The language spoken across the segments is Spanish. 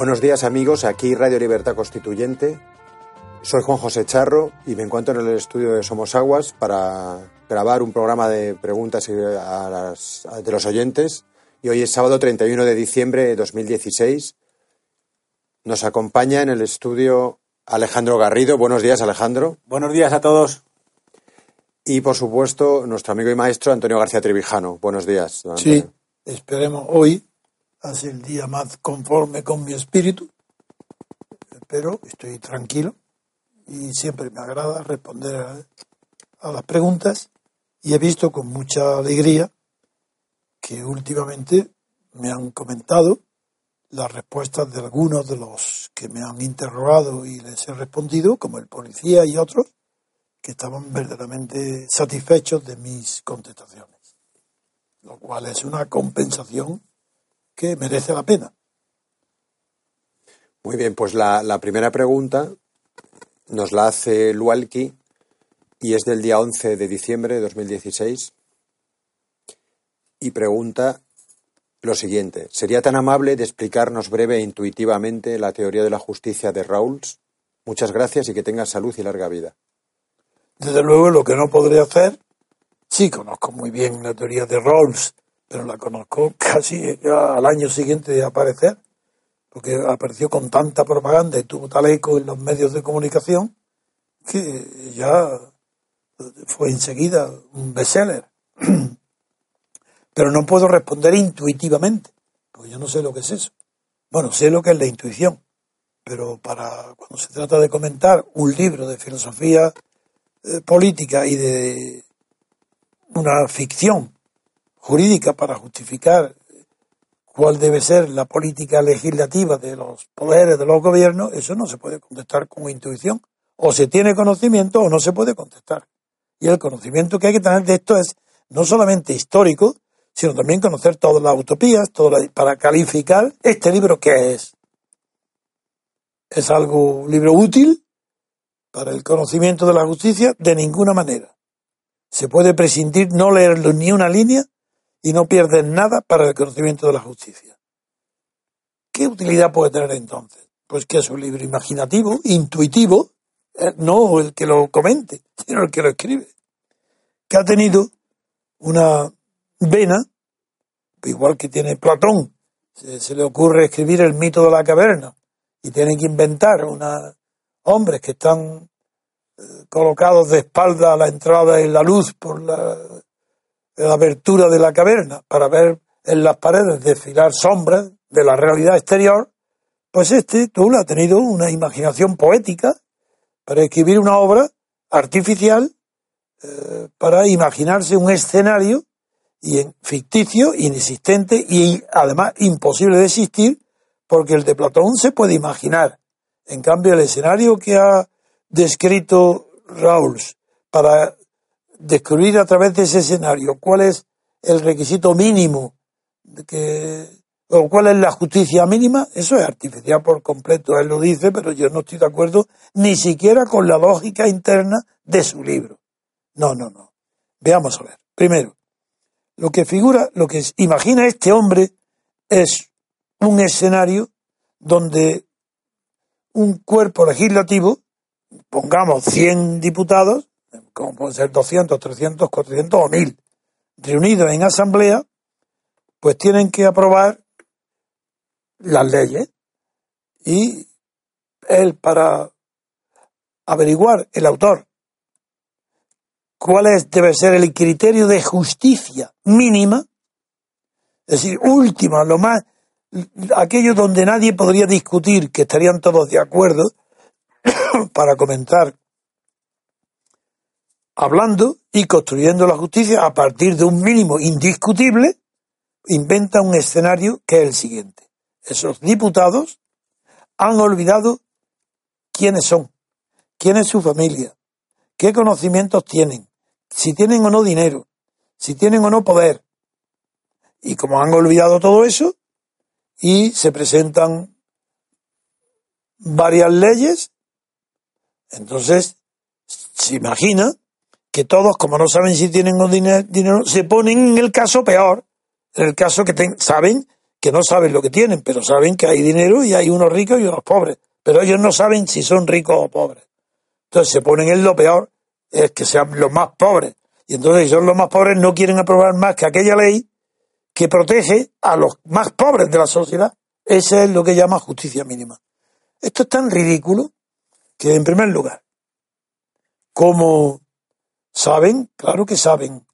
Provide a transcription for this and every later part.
Buenos días amigos, aquí Radio Libertad Constituyente. Soy Juan José Charro y me encuentro en el estudio de Somos Aguas para grabar un programa de preguntas a las- a- de los oyentes. Y hoy es sábado 31 de diciembre de 2016. Nos acompaña en el estudio Alejandro Garrido. Buenos días Alejandro. Buenos días a todos. Y por supuesto nuestro amigo y maestro Antonio García Trevijano. Buenos días. don Sí, Antonio. esperemos hoy hace el día más conforme con mi espíritu, pero estoy tranquilo y siempre me agrada responder a, a las preguntas. Y he visto con mucha alegría que últimamente me han comentado las respuestas de algunos de los que me han interrogado y les he respondido, como el policía y otros, que estaban verdaderamente satisfechos de mis contestaciones, lo cual es una compensación que merece la pena. Muy bien, pues la, la primera pregunta nos la hace Lualki y es del día 11 de diciembre de 2016 y pregunta lo siguiente. ¿Sería tan amable de explicarnos breve e intuitivamente la teoría de la justicia de Rawls? Muchas gracias y que tengas salud y larga vida. Desde luego, lo que no podré hacer, sí conozco muy bien la teoría de Rawls, pero la conozco casi al año siguiente de aparecer, porque apareció con tanta propaganda y tuvo tal eco en los medios de comunicación que ya fue enseguida un bestseller. Pero no puedo responder intuitivamente, porque yo no sé lo que es eso. Bueno, sé lo que es la intuición, pero para cuando se trata de comentar un libro de filosofía eh, política y de una ficción jurídica para justificar cuál debe ser la política legislativa de los poderes de los gobiernos, eso no se puede contestar con intuición. O se tiene conocimiento o no se puede contestar. Y el conocimiento que hay que tener de esto es no solamente histórico, sino también conocer todas las utopías, todas las- para calificar este libro qué es. ¿Es algo un libro útil para el conocimiento de la justicia? De ninguna manera. Se puede prescindir no leerlo ni una línea y no pierdes nada para el conocimiento de la justicia. ¿Qué utilidad puede tener entonces? Pues que es un libro imaginativo, intuitivo, eh, no el que lo comente, sino el que lo escribe, que ha tenido una vena, igual que tiene Platón, se, se le ocurre escribir el mito de la caverna y tiene que inventar una hombres que están eh, colocados de espalda a la entrada en la luz por la, la abertura de la caverna para ver en las paredes desfilar sombras de la realidad exterior, pues este Tull ha tenido una imaginación poética para escribir una obra artificial eh, para imaginarse un escenario y ficticio, inexistente y además imposible de existir, porque el de Platón se puede imaginar. En cambio, el escenario que ha descrito Rawls para descubrir a través de ese escenario cuál es el requisito mínimo que, o cuál es la justicia mínima, eso es artificial por completo. Él lo dice, pero yo no estoy de acuerdo ni siquiera con la lógica interna de su libro. No, no, no. Veamos a ver. Primero, lo que figura, lo que imagina este hombre es un escenario donde un cuerpo legislativo, pongamos 100 diputados, como pueden ser 200, 300, 400 o 1000, reunidos en asamblea, pues tienen que aprobar las leyes. Y él, para averiguar el autor cuál es, debe ser el criterio de justicia mínima, es decir, última, lo más, aquello donde nadie podría discutir, que estarían todos de acuerdo, para comentar, hablando y construyendo la justicia a partir de un mínimo indiscutible, inventa un escenario que es el siguiente. Esos diputados han olvidado quiénes son, quién es su familia, qué conocimientos tienen, si tienen o no dinero, si tienen o no poder. Y como han olvidado todo eso, y se presentan varias leyes, entonces se imagina que todos, como no saben si tienen o dinero, se ponen en el caso peor, en el caso que saben que no saben lo que tienen, pero saben que hay dinero y hay unos ricos y unos pobres, pero ellos no saben si son ricos o pobres. Entonces se ponen en lo peor, es que sean los más pobres. Y entonces si son los más pobres no quieren aprobar más que aquella ley que protege a los más pobres de la sociedad. Ese es lo que llama justicia mínima. Esto es tan ridículo que, en primer lugar, como saben, claro que saben,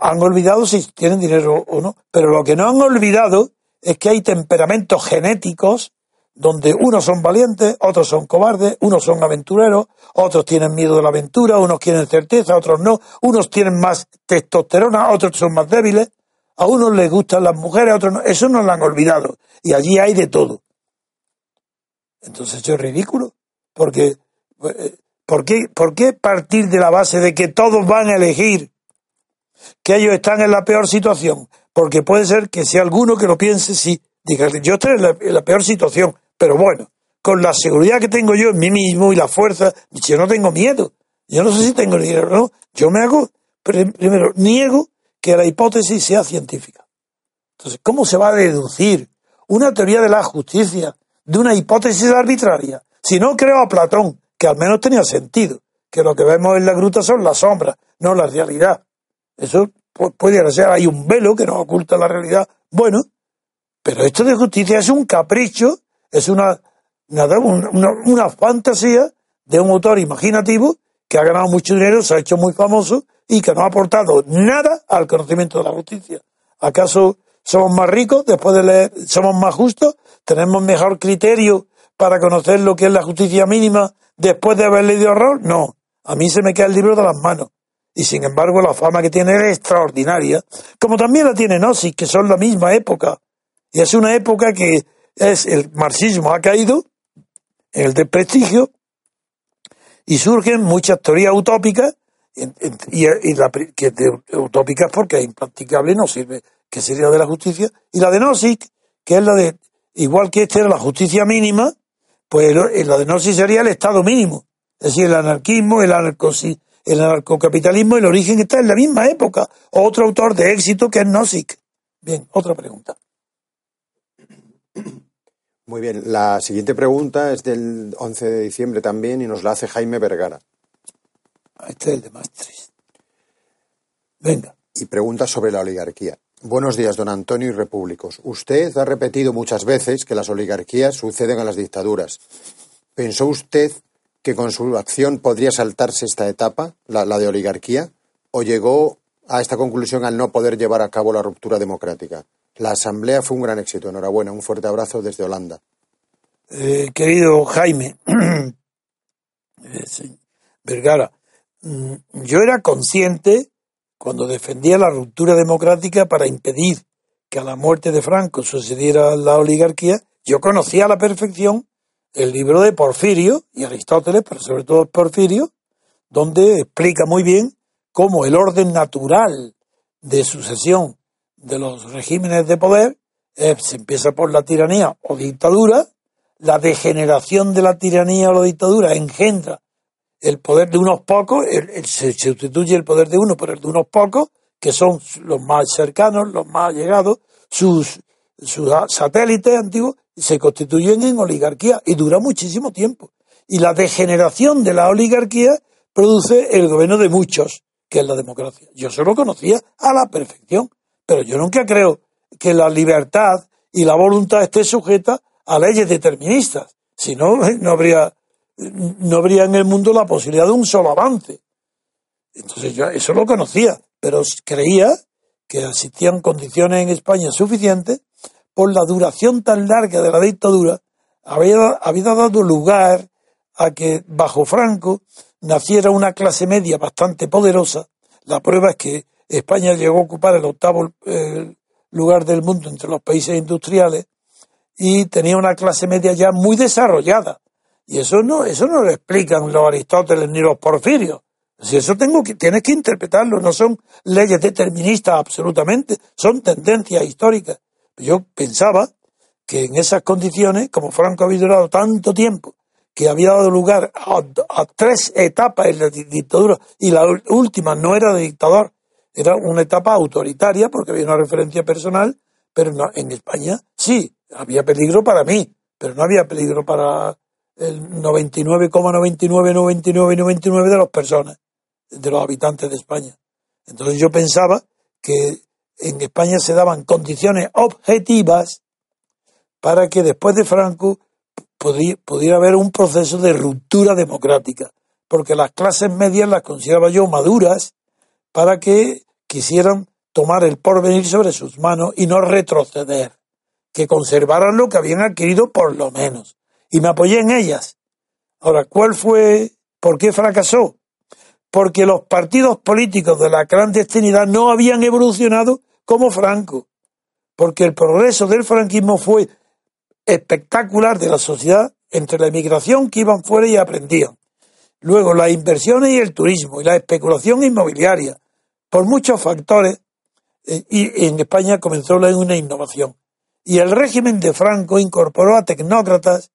han olvidado si tienen dinero o no, pero lo que no han olvidado es que hay temperamentos genéticos donde unos son valientes, otros son cobardes, unos son aventureros, otros tienen miedo de la aventura, unos quieren certeza, otros no, unos tienen más testosterona, otros son más débiles, a unos les gustan las mujeres, a otros no, eso no lo han olvidado, y allí hay de todo. Entonces eso es ridículo, porque eh, ¿por qué, ¿por qué partir de la base de que todos van a elegir que ellos están en la peor situación? Porque puede ser que sea alguno que lo piense, sí, diga, yo estoy en la peor situación, pero bueno, con la seguridad que tengo yo en mí mismo y la fuerza, yo no tengo miedo. Yo no sé si tengo dinero o no. Yo me hago, primero, niego que la hipótesis sea científica. Entonces, ¿cómo se va a deducir una teoría de la justicia de una hipótesis arbitraria? Si no creo a Platón, que al menos tenía sentido, que lo que vemos en la gruta son las sombras, no la realidad. Eso puede ser, hay un velo que nos oculta la realidad. Bueno, pero esto de justicia es un capricho es una, nada, una, una, fantasía de un autor imaginativo que ha ganado mucho dinero, se ha hecho muy famoso y que no ha aportado nada al conocimiento de la justicia. ¿Acaso somos más ricos después de leer, somos más justos, tenemos mejor criterio para conocer lo que es la justicia mínima después de haber leído horror? No, a mí se me queda el libro de las manos. Y sin embargo la fama que tiene es extraordinaria, como también la tiene Gnosis, que son la misma época. Y es una época que es el marxismo ha caído en el desprestigio y surgen muchas teorías utópicas y, la, que utópicas porque es impracticable no sirve que sería de la justicia y la de Nozick que es la de igual que esta era la justicia mínima pues la de Nozick sería el estado mínimo es decir el anarquismo el el anarcocapitalismo el origen está en la misma época otro autor de éxito que es Nozick bien otra pregunta muy bien, la siguiente pregunta es del 11 de diciembre también y nos la hace Jaime Vergara. Este es el de Maastricht. Venga. Y pregunta sobre la oligarquía. Buenos días, don Antonio y repúblicos. Usted ha repetido muchas veces que las oligarquías suceden a las dictaduras. ¿Pensó usted que con su acción podría saltarse esta etapa, la, de oligarquía? ¿O llegó a esta conclusión al no poder llevar a cabo la ruptura democrática? La asamblea fue un gran éxito. Enhorabuena. Un fuerte abrazo desde Holanda. Eh, querido Jaime eh, Vergara, mm, yo era consciente cuando defendía la ruptura democrática para impedir que a la muerte de Franco sucediera la oligarquía, yo conocía a la perfección el libro de Porfirio y Aristóteles, pero sobre todo Porfirio, donde explica muy bien cómo el orden natural de sucesión de los regímenes de poder se empieza por la tiranía o dictadura, la degeneración de la tiranía o la dictadura engendra el poder de unos pocos, se sustituye el poder de uno por el de unos pocos, que son los más cercanos, los más allegados, sus sus satélites antiguos, se constituyen en oligarquía y dura muchísimo tiempo. Y la degeneración de la oligarquía produce el gobierno de muchos, que es la democracia. Yo solo conocía a la perfección, pero yo nunca creo que la libertad y la voluntad esté sujeta a leyes deterministas. Si no, no habría, no habría en el mundo la posibilidad de un solo avance. Entonces yo eso lo conocía, pero creía que existían condiciones en España suficientes por la duración tan larga de la dictadura, había, había dado lugar a que bajo Franco naciera una clase media bastante poderosa. La prueba es que España llegó a ocupar el octavo lugar del mundo entre los países industriales y tenía una clase media ya muy desarrollada. Y eso no, eso no lo explican los Aristóteles ni los Porfirios. Si eso tengo que, tienes que interpretarlo, no son leyes deterministas absolutamente, son tendencias históricas. Yo pensaba que en esas condiciones, como Franco había durado tanto tiempo, que había dado lugar a, tres etapas en la dictadura, y la última no era de dictador, era una etapa autoritaria porque había una referencia personal, pero no, en España sí, había peligro para mí, pero no había peligro para el 99,99, 99 y 99 de las personas, de los habitantes de España. Entonces yo pensaba que en España se daban condiciones objetivas para que después de Franco pudiera haber un proceso de ruptura democrática, porque las clases medias las consideraba yo maduras para que quisieran tomar el porvenir sobre sus manos y no retroceder, que conservaran lo que habían adquirido por lo menos. Y me apoyé en ellas. Ahora, ¿cuál fue, por qué fracasó? Porque los partidos políticos de la clandestinidad no habían evolucionado como Franco. Porque el progreso del franquismo fue espectacular de la sociedad entre la emigración que iban fuera y aprendían. Luego las inversiones y el turismo y la especulación inmobiliaria, por muchos factores, eh, y en España comenzó una innovación. Y el régimen de Franco incorporó a tecnócratas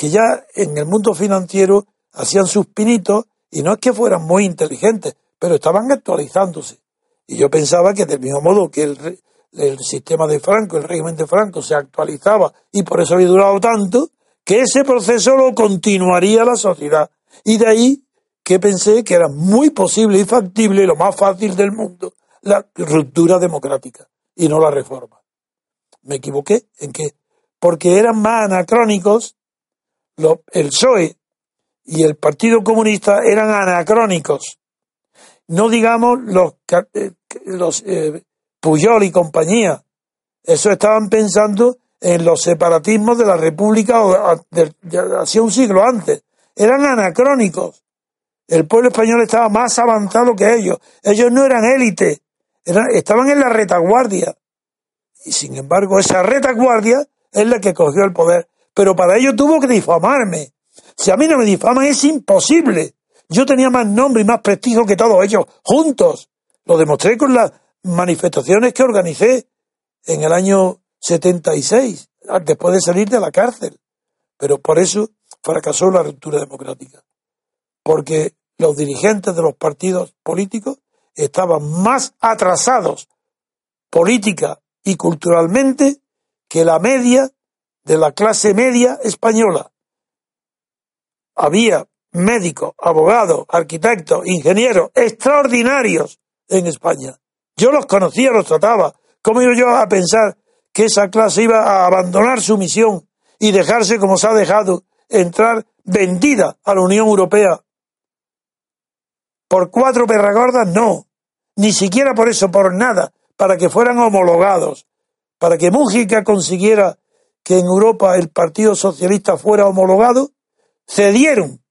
que ya en el mundo financiero hacían sus pinitos y no es que fueran muy inteligentes, pero estaban actualizándose. Y yo pensaba que del mismo modo que el, el sistema de Franco, el régimen de Franco se actualizaba y por eso había durado tanto, que ese proceso lo continuaría la sociedad. Y de ahí que pensé que era muy posible y factible, lo más fácil del mundo, la ruptura democrática y no la reforma. Me equivoqué en que, porque eran más anacrónicos, el PSOE y el Partido Comunista eran anacrónicos. No digamos los, eh, los eh, Puyol y compañía. Eso estaban pensando en los separatismos de la República hacía un siglo antes. Eran anacrónicos. El pueblo español estaba más avanzado que ellos. Ellos no eran élite, estaban en la retaguardia. Y sin embargo, esa retaguardia es la que cogió el poder. Pero para ello tuvo que difamarme. Si a mí no me difaman, es imposible. Yo tenía más nombre y más prestigio que todos ellos, juntos. Lo demostré con las manifestaciones que organicé en el año 76, después de salir de la cárcel. Pero por eso fracasó la ruptura democrática. Porque los dirigentes de los partidos políticos estaban más atrasados política y culturalmente que la media de la clase media española. Había médicos, abogados, arquitectos, ingenieros extraordinarios en España. Yo los conocía, los trataba. ¿Cómo iba yo a pensar que esa clase iba a abandonar su misión y dejarse como se ha dejado entrar vendida a la Unión Europea por cuatro perragordas, no. Ni siquiera por eso, por nada. Para que fueran homologados. Para que Mújica consiguiera que en Europa el Partido Socialista fuera homologado, cedieron,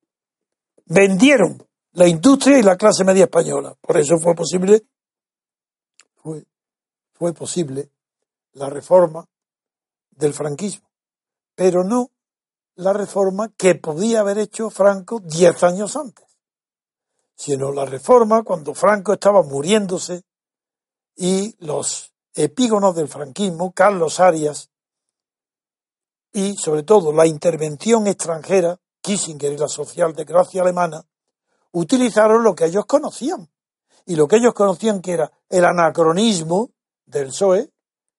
vendieron la industria y la clase media española. Por eso fue posible, fue, fue posible la reforma del franquismo, pero no la reforma que podía haber hecho Franco diez años antes sino la reforma cuando Franco estaba muriéndose y los epígonos del franquismo, Carlos Arias, y sobre todo la intervención extranjera, Kissinger y la socialdemocracia alemana, utilizaron lo que ellos conocían. Y lo que ellos conocían que era el anacronismo del PSOE,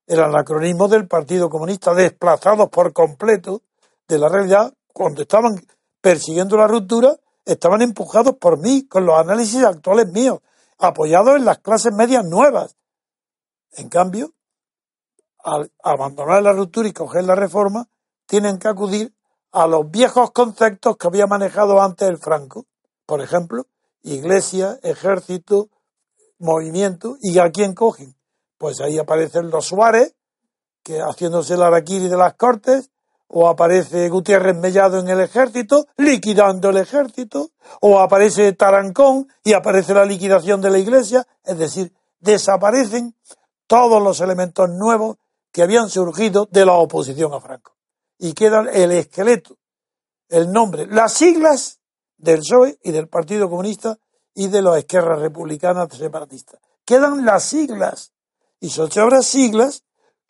el anacronismo del Partido Comunista, desplazados por completo de la realidad, cuando estaban persiguiendo la ruptura, estaban empujados por mí, con los análisis actuales míos, apoyados en las clases medias nuevas. En cambio, al abandonar la ruptura y coger la reforma, tienen que acudir a los viejos conceptos que había manejado antes el Franco. Por ejemplo, iglesia, ejército, movimiento, ¿y a quién cogen? Pues ahí aparecen los Suárez, que haciéndose el araquiri de las cortes, o aparece Gutiérrez Mellado en el ejército, liquidando el ejército, o aparece Tarancón y aparece la liquidación de la iglesia, es decir, desaparecen todos los elementos nuevos que habían surgido de la oposición a Franco. Y queda el esqueleto, el nombre, las siglas del PSOE y del Partido Comunista y de las izquierdas republicanas separatistas. Quedan las siglas. Y sobre las siglas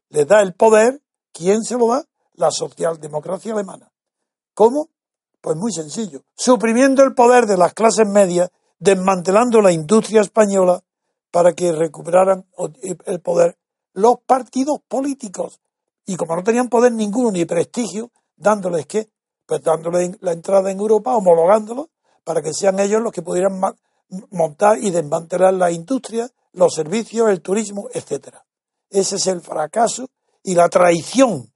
le da el poder, ¿quién se lo da? La socialdemocracia alemana. ¿Cómo? Pues muy sencillo. Suprimiendo el poder de las clases medias, desmantelando la industria española para que recuperaran el poder los partidos políticos. Y como no tenían poder ninguno ni prestigio, dándoles que, pues dándoles la entrada en Europa, homologándolo, para que sean ellos los que pudieran montar y desmantelar la industria, los servicios, el turismo, etcétera. Ese es el fracaso y la traición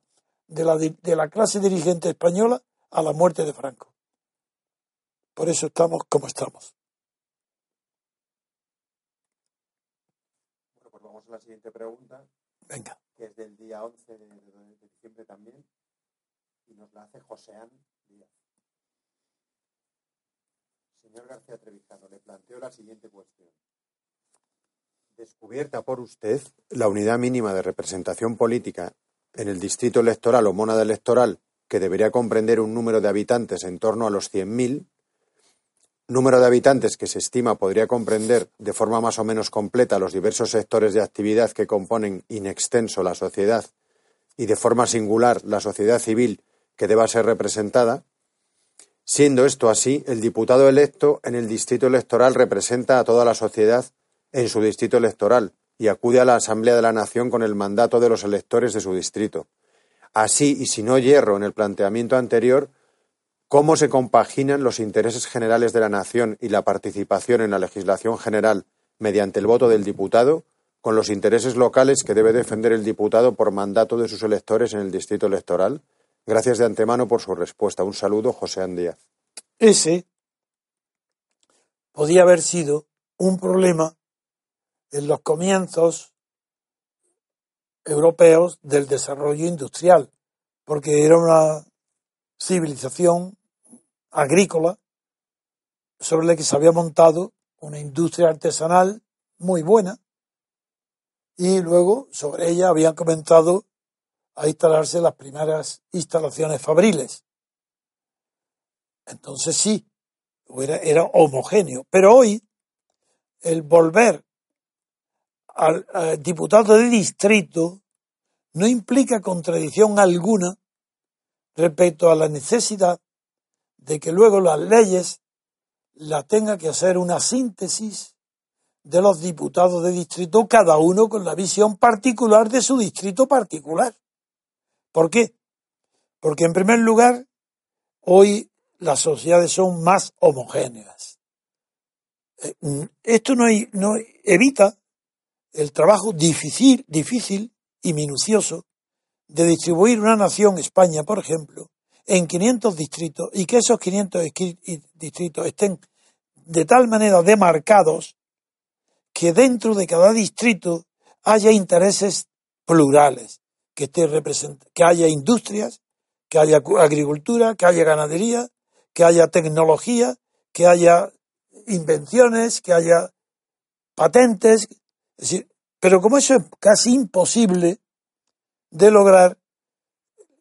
de la, de la clase dirigente española a la muerte de Franco. Por eso estamos como estamos. Bueno, pues vamos a la siguiente pregunta. Que es del día 11 de, diciembre también. Y nos la hace Joséán Díaz. Señor García Trevijano, le planteo la siguiente cuestión. Descubierta por usted la unidad mínima de representación política en el distrito electoral o mónada electoral, que debería comprender un número de habitantes en torno a los 100.000, número de habitantes que se estima podría comprender de forma más o menos completa los diversos sectores de actividad que componen in extenso la sociedad y de forma singular la sociedad civil que deba ser representada, siendo esto así, el diputado electo en el distrito electoral representa a toda la sociedad en su distrito electoral y acude a la Asamblea de la Nación con el mandato de los electores de su distrito. Así, y si no hierro en el planteamiento anterior, ¿cómo se compaginan los intereses generales de la nación y la participación en la legislación general mediante el voto del diputado con los intereses locales que debe defender el diputado por mandato de sus electores en el distrito electoral? Gracias de antemano por su respuesta. Un saludo, José Andía. Ese podía haber sido un problema en los comienzos europeos del desarrollo industrial, porque era una civilización agrícola sobre la que se había montado una industria artesanal muy buena y luego sobre ella habían comenzado a instalarse las primeras instalaciones fabriles. Entonces sí, era, homogéneo. Pero hoy, el volver al, diputado de distrito no implica contradicción alguna respecto a la necesidad de que luego las leyes la tenga que hacer una síntesis de los diputados de distrito, cada uno con la visión particular de su distrito particular. ¿Por qué? Porque en primer lugar, hoy las sociedades son más homogéneas. Eh, esto no, no evita el trabajo difícil, difícil y minucioso de distribuir una nación, España, por ejemplo, en 500 distritos y que esos 500 distritos estén de tal manera demarcados que dentro de cada distrito haya intereses plurales, que, esté que haya industrias, que haya agricultura, que haya ganadería, que haya tecnología, que haya invenciones, que haya patentes, pero como eso es casi imposible de lograr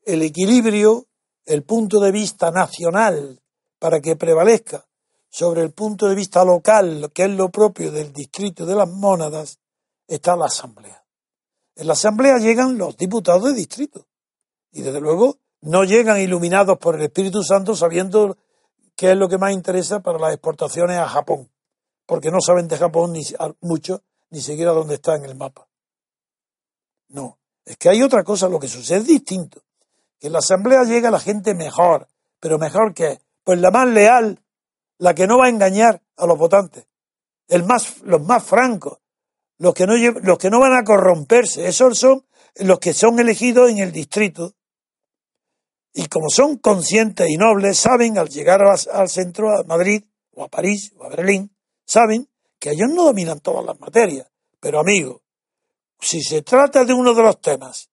el equilibrio, el punto de vista nacional para que prevalezca sobre el punto de vista local, que es lo propio del distrito de las mónadas, está la asamblea. En la asamblea llegan los diputados de distrito y desde luego no llegan iluminados por el Espíritu Santo sabiendo qué es lo que más interesa para las exportaciones a Japón, porque no saben de Japón ni mucho ni siquiera dónde está en el mapa. No, Es que hay otra cosa, lo que sucede es distinto. Que en la asamblea llega la gente mejor, pero mejor que, pues la más leal, la que no va a engañar a los votantes, el más, los más francos, los que no, los que no van a corromperse, esos son los que son elegidos en el distrito. Y como son conscientes y nobles, saben al llegar al centro, a Madrid, o a París, o a Berlín, saben que ellos no dominan todas las materias. Pero amigo, si se trata de uno de los temas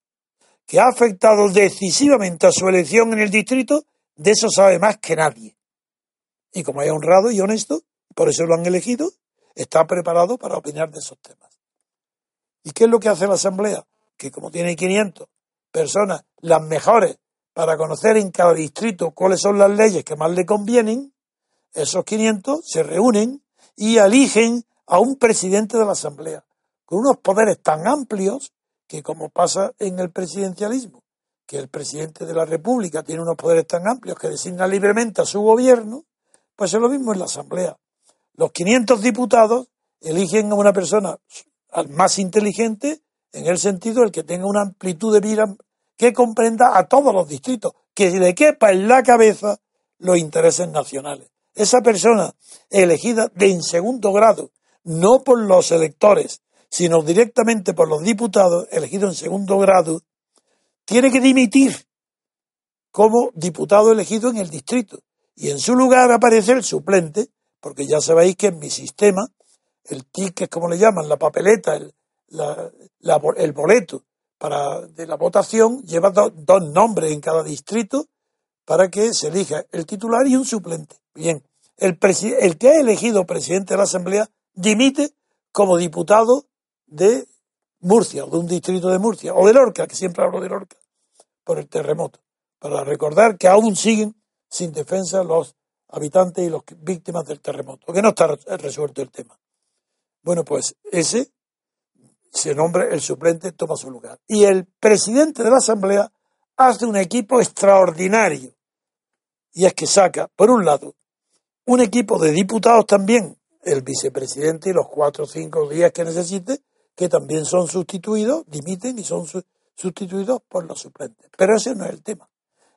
que ha afectado decisivamente a su elección en el distrito, de eso sabe más que nadie. Y como es honrado y honesto, por eso lo han elegido, está preparado para opinar de esos temas. ¿Y qué es lo que hace la Asamblea? Que como tiene 500 personas, las mejores, para conocer en cada distrito cuáles son las leyes que más le convienen, esos 500 se reúnen y eligen a un presidente de la Asamblea, con unos poderes tan amplios que como pasa en el presidencialismo, que el presidente de la República tiene unos poderes tan amplios que designa libremente a su gobierno, pues es lo mismo en la Asamblea. Los 500 diputados eligen a una persona más inteligente en el sentido el que tenga una amplitud de vida que comprenda a todos los distritos, que le quepa en la cabeza los intereses nacionales. Esa persona elegida de en segundo grado, no por los electores, sino directamente por los diputados, elegidos en segundo grado, tiene que dimitir como diputado elegido en el distrito. Y en su lugar aparece el suplente, porque ya sabéis que en mi sistema, el ticket, como le llaman, la papeleta, el, el boleto para, de la votación, lleva dos nombres en cada distrito para que se elija el titular y un suplente. Bien, el, el que ha elegido presidente de la Asamblea dimite como diputado de Murcia, o de un distrito de Murcia, o de Lorca, que siempre hablo de Lorca, por el terremoto, para recordar que aún siguen sin defensa los habitantes y las víctimas del terremoto, que no está resuelto el tema. Bueno, pues ese se nombra el suplente, toma su lugar. Y el presidente de la Asamblea hace un equipo extraordinario. Y es que saca, por un lado, un equipo de diputados también, el vicepresidente y los cuatro o cinco días que necesite, que también son sustituidos, dimiten y son sustituidos por los suplentes. Pero ese no es el tema.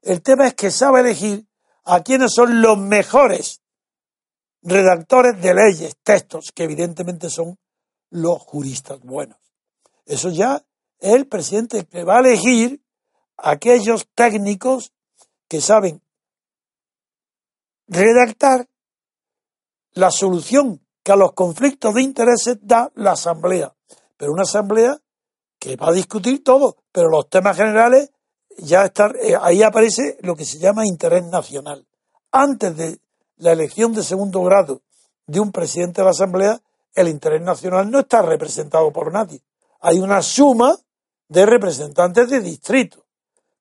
El tema es que sabe elegir a quienes son los mejores redactores de leyes, textos, que evidentemente son los juristas buenos. Eso ya es el presidente que va a elegir a aquellos técnicos que saben redactar la solución que a los conflictos de intereses da la Asamblea. Pero una Asamblea que va a discutir todo, pero los temas generales ya están, eh, ahí aparece lo que se llama interés nacional. Antes de la elección de segundo grado de un presidente de la Asamblea, el interés nacional no está representado por nadie. Hay una suma de representantes de distrito.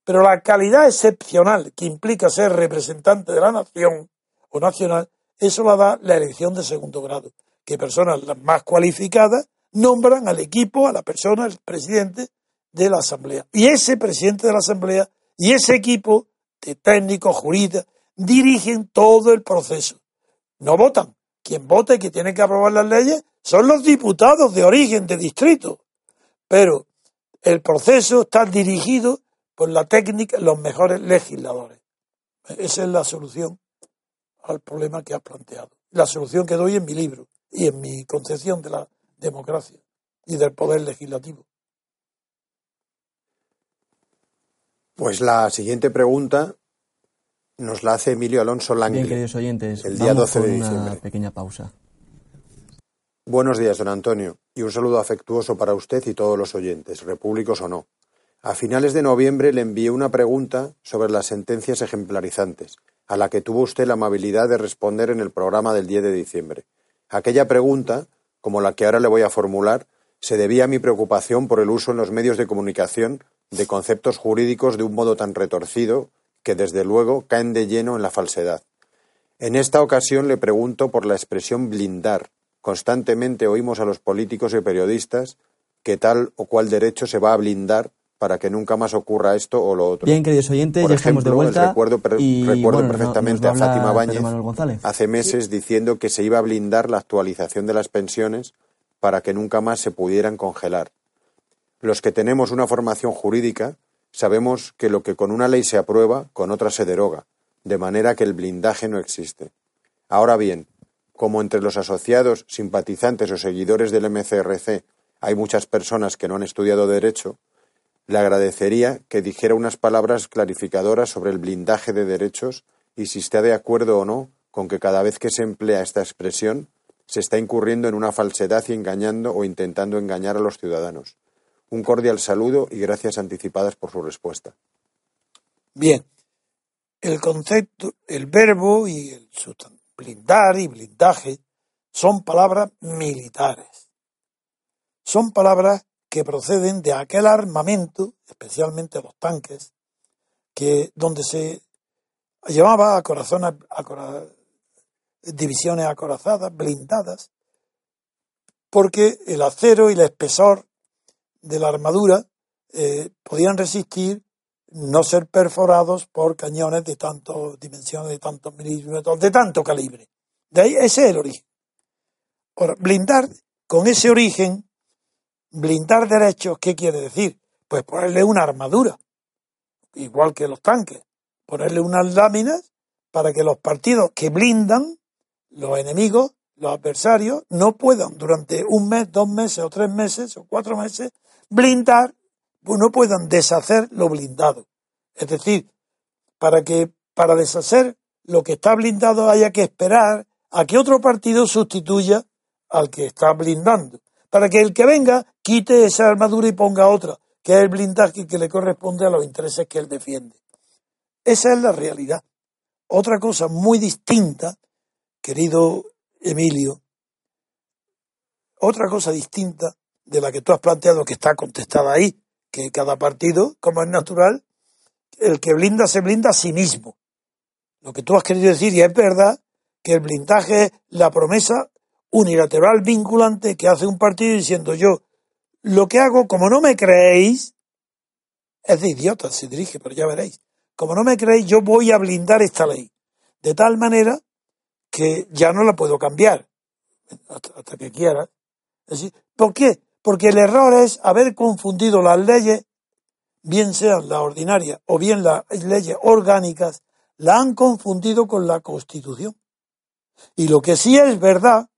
Pero la calidad excepcional que implica ser representante de la nación o nacional eso la da la elección de segundo grado, que personas las más cualificadas nombran al equipo, a la persona, al presidente de la Asamblea. Y ese presidente de la Asamblea y ese equipo de técnicos, juristas, dirigen todo el proceso. No votan. Quien vota y que tiene que aprobar las leyes son los diputados de origen de distrito. Pero el proceso está dirigido por la técnica, los mejores legisladores. Esa es la solución al problema que has planteado. La solución que doy en mi libro y en mi concepción de la democracia y del poder legislativo. Pues la siguiente pregunta nos la hace Emilio Alonso Lange. Bien, queridos oyentes, el día 12 de diciembre. Una pequeña pausa. Buenos días, don Antonio, y un saludo afectuoso para usted y todos los oyentes, repúblicos o no. A finales de noviembre le envié una pregunta sobre las sentencias ejemplarizantes, a la que tuvo usted la amabilidad de responder en el programa del 10 de diciembre. Aquella pregunta, como la que ahora le voy a formular, se debía a mi preocupación por el uso en los medios de comunicación de conceptos jurídicos de un modo tan retorcido que, desde luego, caen de lleno en la falsedad. En esta ocasión le pregunto por la expresión blindar. Constantemente oímos a los políticos y periodistas que tal o cual derecho se va a blindar para que nunca más ocurra esto o lo otro. Bien, queridos oyentes, ya estamos de vuelta. Recuerdo, recuerdo perfectamente a Fátima Báñez hace meses diciendo que se iba a blindar la actualización de las pensiones para que nunca más se pudieran congelar. Los que tenemos una formación jurídica sabemos que lo que con una ley se aprueba, con otra se deroga, de manera que el blindaje no existe. Ahora bien, como entre los asociados, simpatizantes o seguidores del MCRC hay muchas personas que no han estudiado derecho, le agradecería que dijera unas palabras clarificadoras sobre el blindaje de derechos y si está de acuerdo o no con que cada vez que se emplea esta expresión se está incurriendo en una falsedad y engañando o intentando engañar a los ciudadanos. Un cordial saludo y gracias anticipadas por su respuesta. Bien, el concepto, el verbo y el blindar y blindaje son palabras militares. Son palabras que proceden de aquel armamento, especialmente los tanques, que donde se llevaba a corazones, a divisiones acorazadas, blindadas, porque el acero y el espesor de la armadura eh, podían resistir no ser perforados por cañones de tantas dimensiones, de tantos milímetros, de tanto calibre. De ahí ese es el origen. Ahora, blindar con ese origen Blindar derechos, ¿qué quiere decir? Pues ponerle una armadura, igual que los tanques, ponerle unas láminas para que los partidos que blindan, los enemigos, los adversarios, no puedan durante un mes, dos meses o tres meses o cuatro meses blindar, pues no puedan deshacer lo blindado. Es decir, para que para deshacer lo que está blindado haya que esperar a que otro partido sustituya al que está blindando para que el que venga quite esa armadura y ponga otra, que es el blindaje que le corresponde a los intereses que él defiende. Esa es la realidad. Otra cosa muy distinta, querido Emilio, otra cosa distinta de la que tú has planteado, que está contestada ahí, que cada partido, como es natural, el que blinda se blinda a sí mismo. Lo que tú has querido decir, y es verdad, que el blindaje es la promesa unilateral vinculante que hace un partido diciendo yo lo que hago, como no me creéis, es de idiota, se dirige, pero ya veréis. Como no me creéis, yo voy a blindar esta ley. De tal manera que ya no la puedo cambiar hasta, que quiera. ¿Por qué? Porque el error es haber confundido las leyes, bien sean las ordinarias o bien las leyes orgánicas, la han confundido con la Constitución. Y lo que sí es verdad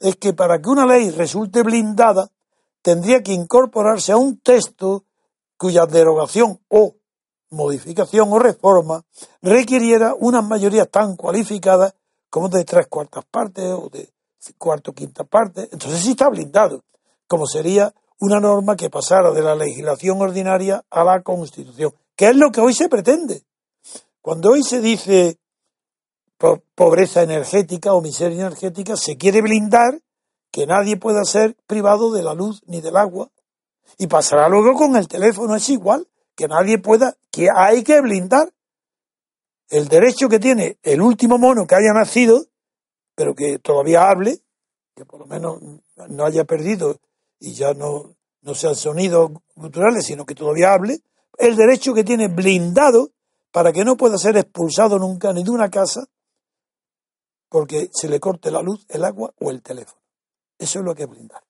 es que para que una ley resulte blindada, tendría que incorporarse a un texto cuya derogación o modificación o reforma requiriera unas mayorías tan cualificadas como de tres cuartas partes o de cuarto quinta parte. Entonces sí está blindado, como sería una norma que pasara de la legislación ordinaria a la Constitución, que es lo que hoy se pretende. Cuando hoy se dice pobreza energética o miseria energética, se quiere blindar que nadie pueda ser privado de la luz ni del agua. Y pasará luego con el teléfono, es igual, que nadie pueda, que hay que blindar el derecho que tiene el último mono que haya nacido, pero que todavía hable, que por lo menos no haya perdido y ya no, no sean sonidos culturales, sino que todavía hable, el derecho que tiene blindado para que no pueda ser expulsado nunca ni de una casa porque se le corte la luz, el agua o el teléfono. Eso es lo que es blindar.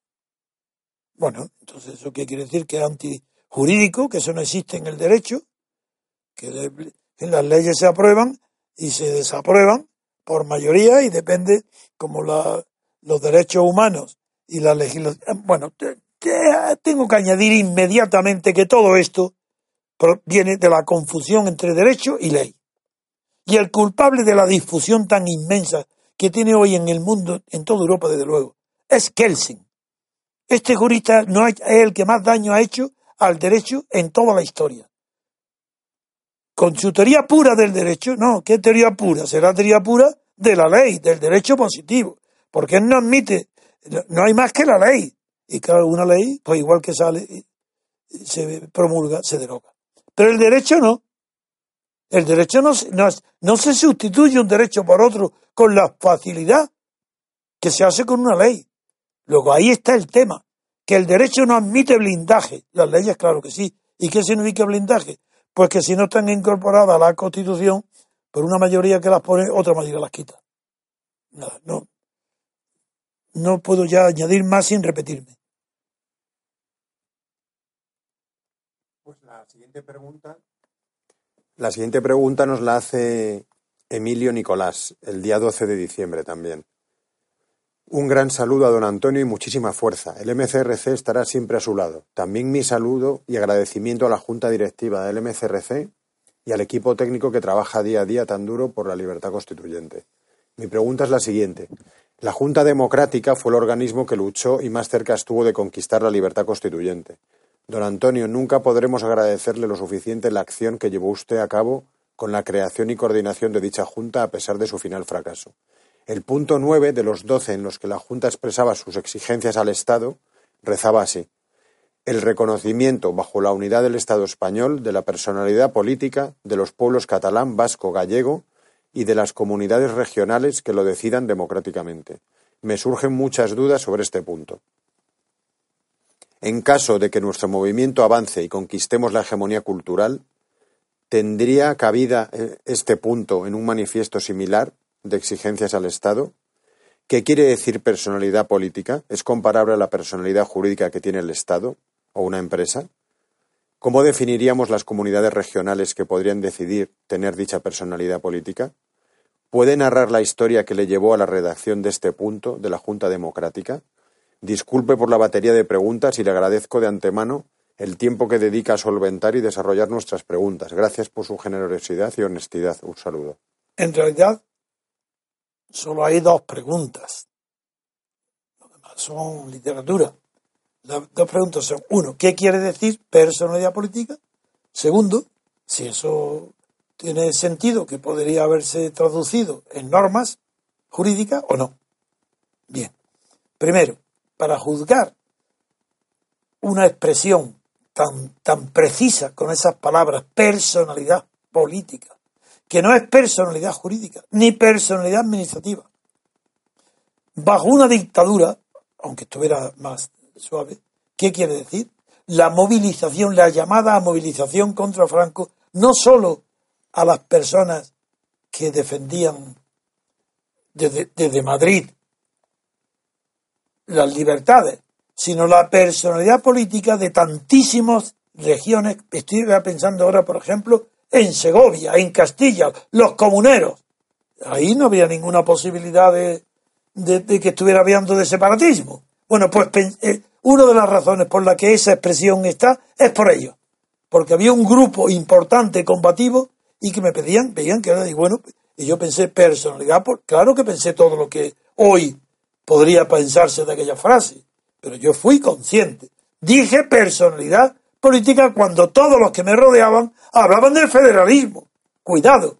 Bueno, entonces eso qué quiere decir que es antijurídico, que eso no existe en el derecho, que las leyes se aprueban y se desaprueban por mayoría y depende como los derechos humanos y la legislación. Bueno, tengo que añadir inmediatamente que todo esto viene de la confusión entre derecho y ley. Y el culpable de la difusión tan inmensa que tiene hoy en el mundo, en toda Europa desde luego, es Kelsen. Este jurista no es el que más daño ha hecho al derecho en toda la historia. Con su teoría pura del derecho, no, ¿qué teoría pura? Será teoría pura de la ley, del derecho positivo, porque él no admite, no hay más que la ley. Y claro, una ley, pues igual que sale, se promulga, se deroga. Pero el derecho no. El derecho no, no, se sustituye un derecho por otro con la facilidad que se hace con una ley. Luego ahí está el tema, que el derecho no admite blindaje. Las leyes, claro que sí. ¿Y qué significa blindaje? Pues que si no están incorporadas a la Constitución, por una mayoría que las pone, otra mayoría las quita. Nada, no. No puedo ya añadir más sin repetirme. siguiente pregunta, la siguiente pregunta nos la hace Emilio Nicolás, el día 12 de diciembre también. Un gran saludo a don Antonio y muchísima fuerza. El MCRC estará siempre a su lado. También mi saludo y agradecimiento a la Junta Directiva del MCRC y al equipo técnico que trabaja día a día tan duro por la libertad constituyente. Mi pregunta es la siguiente. La Junta Democrática fue el organismo que luchó y más cerca estuvo de conquistar la libertad constituyente. Don Antonio, nunca podremos agradecerle lo suficiente la acción que llevó usted a cabo con la creación y coordinación de dicha Junta a pesar de su final fracaso. El punto nueve de los doce en los que la Junta expresaba sus exigencias al Estado rezaba así el reconocimiento bajo la unidad del Estado español de la personalidad política de los pueblos catalán, vasco, gallego y de las comunidades regionales que lo decidan democráticamente. Me surgen muchas dudas sobre este punto. En caso de que nuestro movimiento avance y conquistemos la hegemonía cultural, ¿tendría cabida eh, este punto en un manifiesto similar de exigencias al Estado? ¿Qué quiere decir personalidad política? ¿Es comparable a la personalidad jurídica que tiene el Estado o una empresa? ¿Cómo definiríamos las comunidades regionales que podrían decidir tener dicha personalidad política? ¿Puede narrar la historia que le llevó a la redacción de este punto de la Junta Democrática? Disculpe por la batería de preguntas y le agradezco de antemano el tiempo que dedica a solventar y desarrollar nuestras preguntas. Gracias por su generosidad y honestidad. Un saludo. En realidad, solo hay dos preguntas. Son literatura. Las dos preguntas son, uno, ¿qué quiere decir personalidad política? Segundo, si eso tiene sentido que podría haberse traducido en normas jurídicas o no. Bien, primero, para juzgar una expresión tan, tan precisa con esas palabras, personalidad política, que no es personalidad jurídica ni personalidad administrativa. Bajo una dictadura, aunque estuviera más suave, ¿qué quiere decir? La movilización, la llamada movilización contra Franco, no solo a las personas que defendían desde, desde Madrid las libertades, sino la personalidad política de tantísimas regiones. Estoy pensando ahora, por ejemplo, en Segovia, en Castilla, los comuneros. Ahí no había ninguna posibilidad de, que estuviera hablando de separatismo. Bueno, pues eh, una de las razones por la que esa expresión está es por ello. Porque había un grupo importante combativo y que me pedían, veían que era, y bueno, y yo pensé personalidad, claro que pensé todo lo que hoy podría pensarse de aquella frase, pero yo fui consciente. Dije personalidad política cuando todos los que me rodeaban hablaban del federalismo. Cuidado.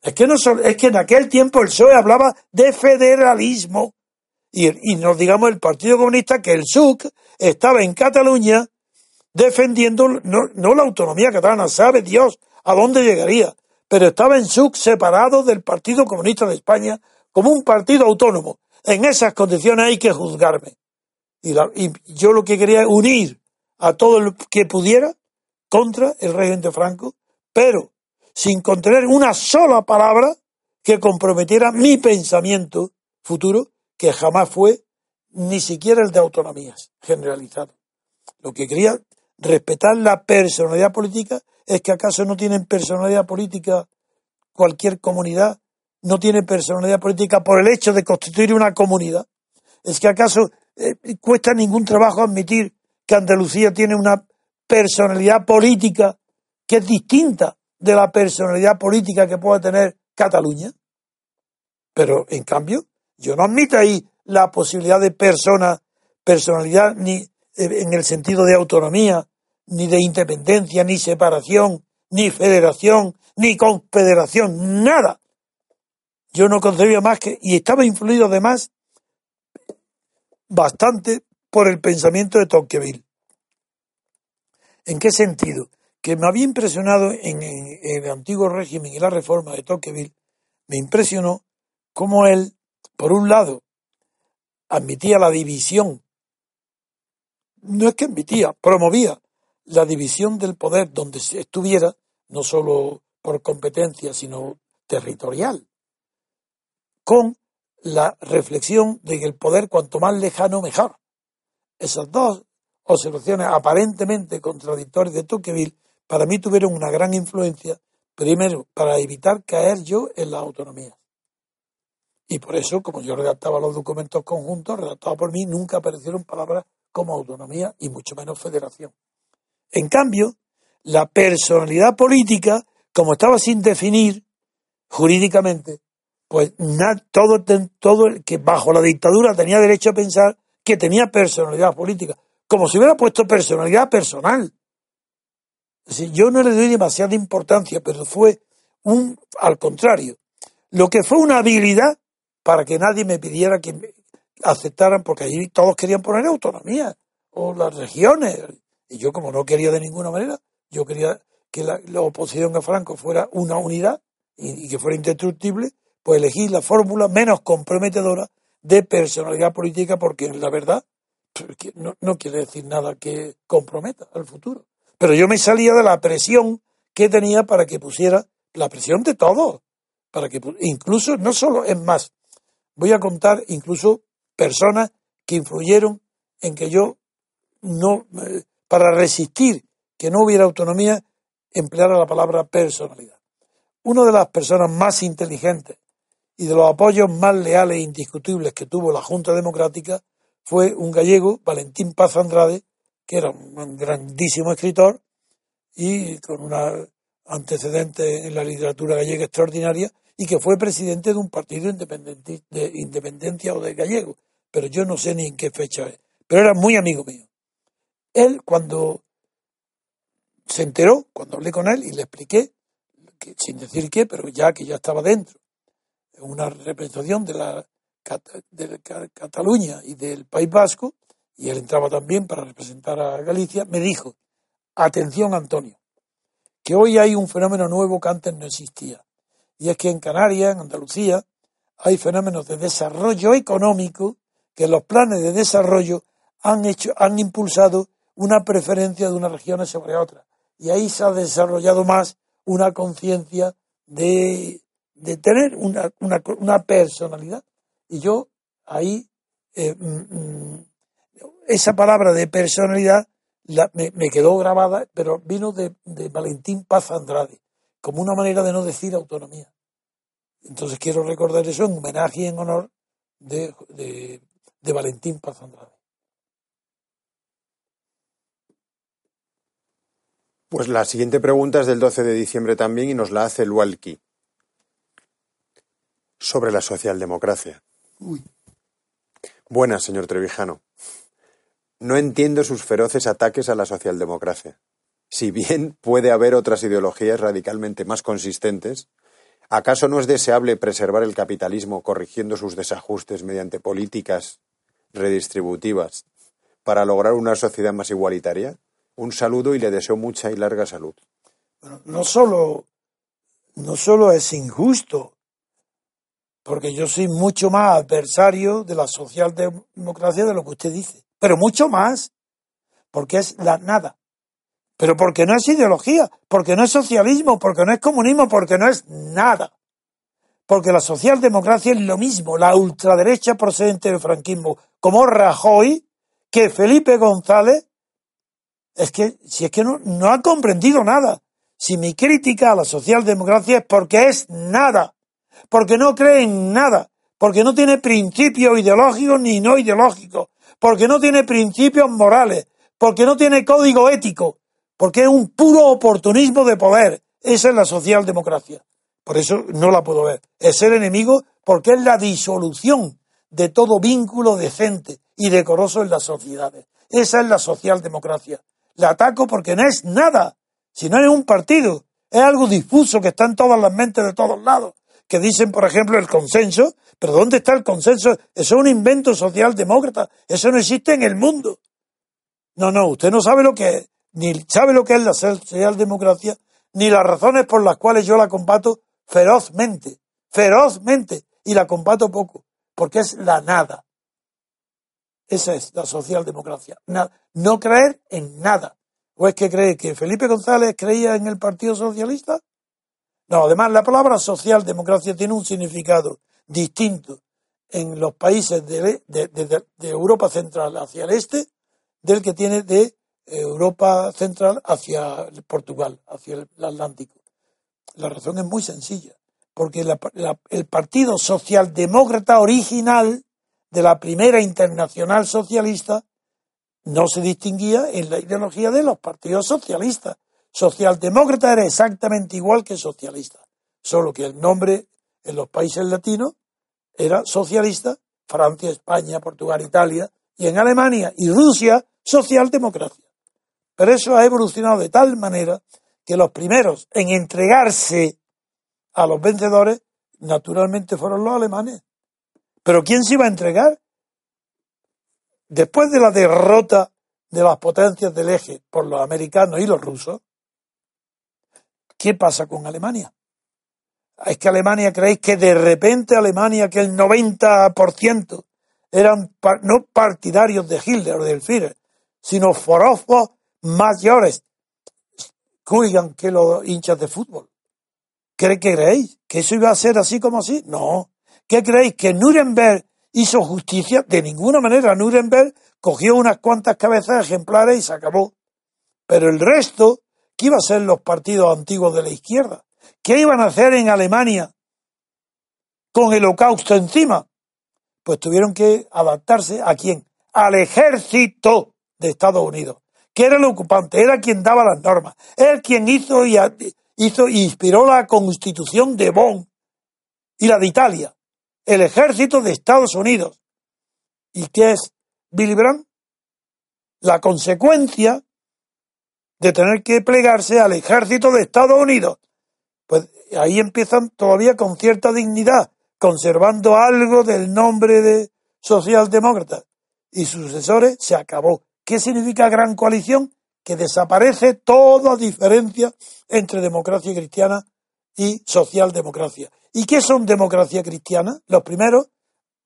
Es que, no, es que en aquel tiempo el PSOE hablaba de federalismo. Y, y nos digamos el Partido Comunista que el SUC estaba en Cataluña defendiendo no, no, la autonomía catalana, sabe Dios a dónde llegaría, pero estaba en SUC separado del Partido Comunista de España como un partido autónomo. En esas condiciones hay que juzgarme. Y, yo lo que quería es unir a todo lo que pudiera contra el régimen de Franco, pero sin contener una sola palabra que comprometiera mi pensamiento futuro, que jamás fue ni siquiera el de autonomías generalizadas. Lo que quería respetar la personalidad política es que acaso no tienen personalidad política cualquier comunidad, no tiene personalidad política por el hecho de constituir una comunidad. Es que acaso eh, cuesta ningún trabajo admitir que Andalucía tiene una personalidad política que es distinta de la personalidad política que puede tener Cataluña. Pero, en cambio, yo no admito ahí la posibilidad de persona, personalidad, ni eh, en el sentido de autonomía, ni de independencia, ni separación, ni federación, ni confederación, nada. Yo no concebía más que, y estaba influido además bastante por el pensamiento de Tocqueville. ¿En qué sentido? Que me había impresionado en, el antiguo régimen y la reforma de Tocqueville, me impresionó cómo él, por un lado, admitía la división, no es que admitía, promovía la división del poder donde estuviera, no solo por competencia, sino territorial, con la reflexión de que el poder cuanto más lejano mejor. Esas dos observaciones aparentemente contradictorias de Tocqueville, para mí tuvieron una gran influencia, primero, para evitar caer yo en la autonomía. Y por eso, como yo redactaba los documentos conjuntos, redactados por mí, nunca aparecieron palabras como autonomía y mucho menos federación. En cambio, la personalidad política, como estaba sin definir jurídicamente, pues todo, todo el que bajo la dictadura tenía derecho a pensar que tenía personalidad política, como si hubiera puesto personalidad personal. yo no le doy demasiada importancia, pero fue un, al contrario, lo que fue una habilidad para que nadie me pidiera que me aceptaran, porque allí todos querían poner autonomía, o las regiones, y yo como no quería de ninguna manera, yo quería que la, oposición a Franco fuera una unidad y que fuera indestructible, pues elegí la fórmula menos comprometedora de personalidad política porque la verdad no, quiere decir nada que comprometa al futuro. Pero yo me salía de la presión que tenía para que pusiera la presión de todos, para que incluso no solo es más, voy a contar incluso personas que influyeron en que yo no eh, para resistir que no hubiera autonomía empleara la palabra personalidad. Una de las personas más inteligentes y de los apoyos más leales e indiscutibles que tuvo la Junta Democrática fue un gallego, Valentín Paz Andrade, que era un grandísimo escritor y con un antecedente en la literatura gallega extraordinaria y que fue presidente de un partido de independencia o de gallego, pero yo no sé ni en qué fecha es, pero era muy amigo mío. Él cuando se enteró, cuando hablé con él y le expliqué, sin decir qué, pero ya que ya estaba dentro, una representación de la de Cataluña y del País Vasco, y él entraba también para representar a Galicia, me dijo, atención Antonio, que hoy hay un fenómeno nuevo que antes no existía, y es que en Canarias, en Andalucía, hay fenómenos de desarrollo económico que los planes de desarrollo han hecho, han impulsado una preferencia de unas regiones sobre otras. Y ahí se ha desarrollado más una conciencia de de tener una, una, una personalidad. Y yo ahí, eh, mm, mm, esa palabra de personalidad me, me, quedó grabada, pero vino de, de, Valentín Paz Andrade, como una manera de no decir autonomía. Entonces quiero recordar eso en homenaje y en honor de, de, de Valentín Paz Andrade. Pues la siguiente pregunta es del 12 de diciembre también y nos la hace Lualki sobre la socialdemocracia. Buenas, señor Trevijano. No entiendo sus feroces ataques a la socialdemocracia. Si bien puede haber otras ideologías radicalmente más consistentes, ¿acaso no es deseable preservar el capitalismo corrigiendo sus desajustes mediante políticas redistributivas para lograr una sociedad más igualitaria? Un saludo y le deseo mucha y larga salud. no solo, no solo es injusto porque yo soy mucho más adversario de la socialdemocracia de lo que usted dice, pero mucho más, porque es la nada. Pero porque no es ideología, porque no es socialismo, porque no es comunismo, porque no es nada. Porque la socialdemocracia es lo mismo, la ultraderecha procedente del franquismo, como Rajoy, que Felipe González, es que, si es que no, no ha comprendido nada. Si mi crítica a la socialdemocracia es porque es nada porque no cree en nada, porque no tiene principios ideológicos ni no ideológicos, porque no tiene principios morales, porque no tiene código ético, porque es un puro oportunismo de poder. Esa es la socialdemocracia. Por eso no la puedo ver. Es ser enemigo porque es la disolución de todo vínculo decente y decoroso en las sociedades. Esa es la socialdemocracia. La ataco porque no es nada. Si no es un partido, es algo difuso que está en todas las mentes de todos lados que dicen, por ejemplo, el consenso, pero ¿dónde está el consenso? Eso es un invento socialdemócrata, eso no existe en el mundo. No, no, usted no sabe lo que es, ni sabe lo que es la socialdemocracia, ni las razones por las cuales yo la combato ferozmente, ferozmente, y la combato poco, porque es la nada. Esa es la socialdemocracia. no creer en nada. ¿O es que cree que Felipe González creía en el Partido Socialista? No, además la palabra socialdemocracia tiene un significado distinto en los países de, Europa Central hacia el este del que tiene de Europa Central hacia Portugal, hacia el Atlántico. La razón es muy sencilla, porque el Partido Socialdemócrata original de la primera internacional socialista no se distinguía en la ideología de los partidos socialistas. Socialdemócrata era exactamente igual que socialista, solo que el nombre en los países latinos era socialista, Francia, España, Portugal, Italia, y en Alemania y Rusia, socialdemocracia. Pero eso ha evolucionado de tal manera que los primeros en entregarse a los vencedores, naturalmente fueron los alemanes. Pero ¿quién se iba a entregar? Después de la derrota de las potencias del eje por los americanos y los rusos, ¿qué pasa con Alemania? Es que Alemania, ¿creéis que de repente Alemania, que el 90% eran no partidarios de Hitler o del Führer, sino forofos mayores, cuidan que los hinchas de fútbol? ¿Qué creéis? ¿Que eso iba a ser así como así? No. ¿Qué creéis? ¿Que Nuremberg hizo justicia? De ninguna manera. Nuremberg cogió unas cuantas cabezas ejemplares y se acabó. Pero el resto, ¿qué iba a ser los partidos antiguos de la izquierda? ¿Qué iban a hacer en Alemania con el holocausto encima? Pues tuvieron que adaptarse a quién? Al ejército de Estados Unidos, que era el ocupante, era quien daba las normas, era quien hizo y hizo inspiró la constitución de Bonn y la de Italia el ejército de Estados Unidos. ¿Y qué es Billy Brandt? La consecuencia de tener que plegarse al ejército de Estados Unidos. Pues ahí empiezan todavía con cierta dignidad, conservando algo del nombre de socialdemócrata. Y sucesores se acabó. ¿Qué significa gran coalición? Que desaparece toda diferencia entre democracia cristiana y socialdemocracia. ¿Y qué son democracia cristiana? Los primeros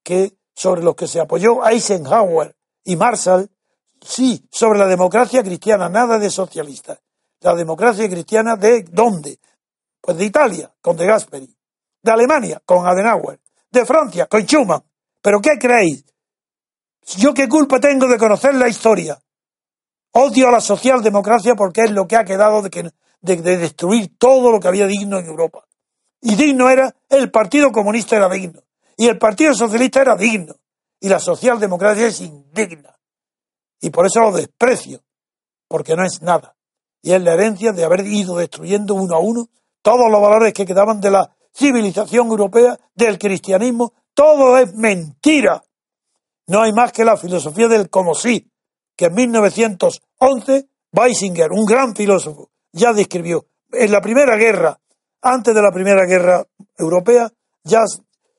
que sobre los que se apoyó Eisenhower y Marshall, sí, sobre la democracia cristiana, nada de socialista. La democracia cristiana de dónde? Pues de Italia, con De Gasperi, de Alemania, con Adenauer, de Francia, con Schumann. ¿Pero qué creéis? ¿Yo qué culpa tengo de conocer la historia? Odio a la socialdemocracia porque es lo que ha quedado de, que, de destruir todo lo que había digno en Europa. Y digno era, el Partido Comunista era digno. Y el Partido Socialista era digno. Y la socialdemocracia es indigna. Y por eso lo desprecio, porque no es nada. Y es la herencia de haber ido destruyendo uno a uno todos los valores que quedaban de la civilización europea, del cristianismo. Todo es mentira. No hay más que la filosofía del como sí, que en 1911 Weisinger, un gran filósofo, ya describió. En la Primera Guerra antes de la Primera Guerra Europea ya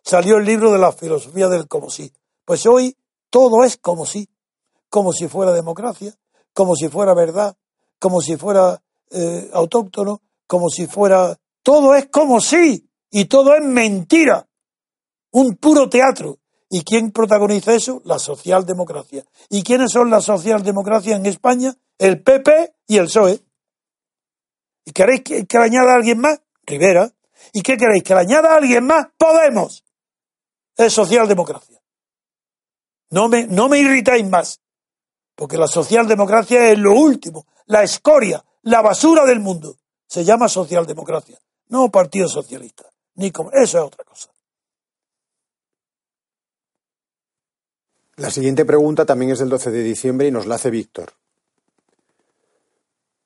salió el libro de la filosofía del como si. Pues hoy todo es como si, como si fuera democracia, como si fuera verdad, como si fuera eh, autóctono, como si fuera... Todo es como si, y todo es mentira, un puro teatro. ¿Y quién protagoniza eso? La socialdemocracia. ¿Y quiénes son la socialdemocracia en España? El PP y el PSOE. ¿Y queréis que, que añada a alguien más? Rivera. ¿Y qué queréis? ¿Que le añada alguien más? Podemos. Es socialdemocracia. No me, no me irritáis más. Porque la socialdemocracia es lo último, la escoria, la basura del mundo. Se llama socialdemocracia, no Partido Socialista. Ni como, eso es otra cosa. La siguiente pregunta también es del 12 de diciembre y nos la hace Víctor.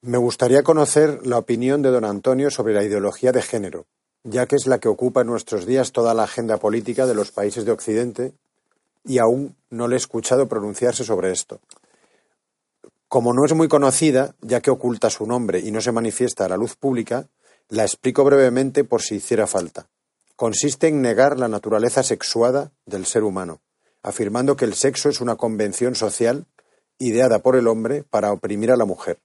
Me gustaría conocer la opinión de don Antonio sobre la ideología de género, ya que es la que ocupa en nuestros días toda la agenda política de los países de Occidente y aún no le he escuchado pronunciarse sobre esto. Como no es muy conocida, ya que oculta su nombre y no se manifiesta a la luz pública, la explico brevemente por si hiciera falta. Consiste en negar la naturaleza sexuada del ser humano, afirmando que el sexo es una convención social ideada por el hombre para oprimir a la mujer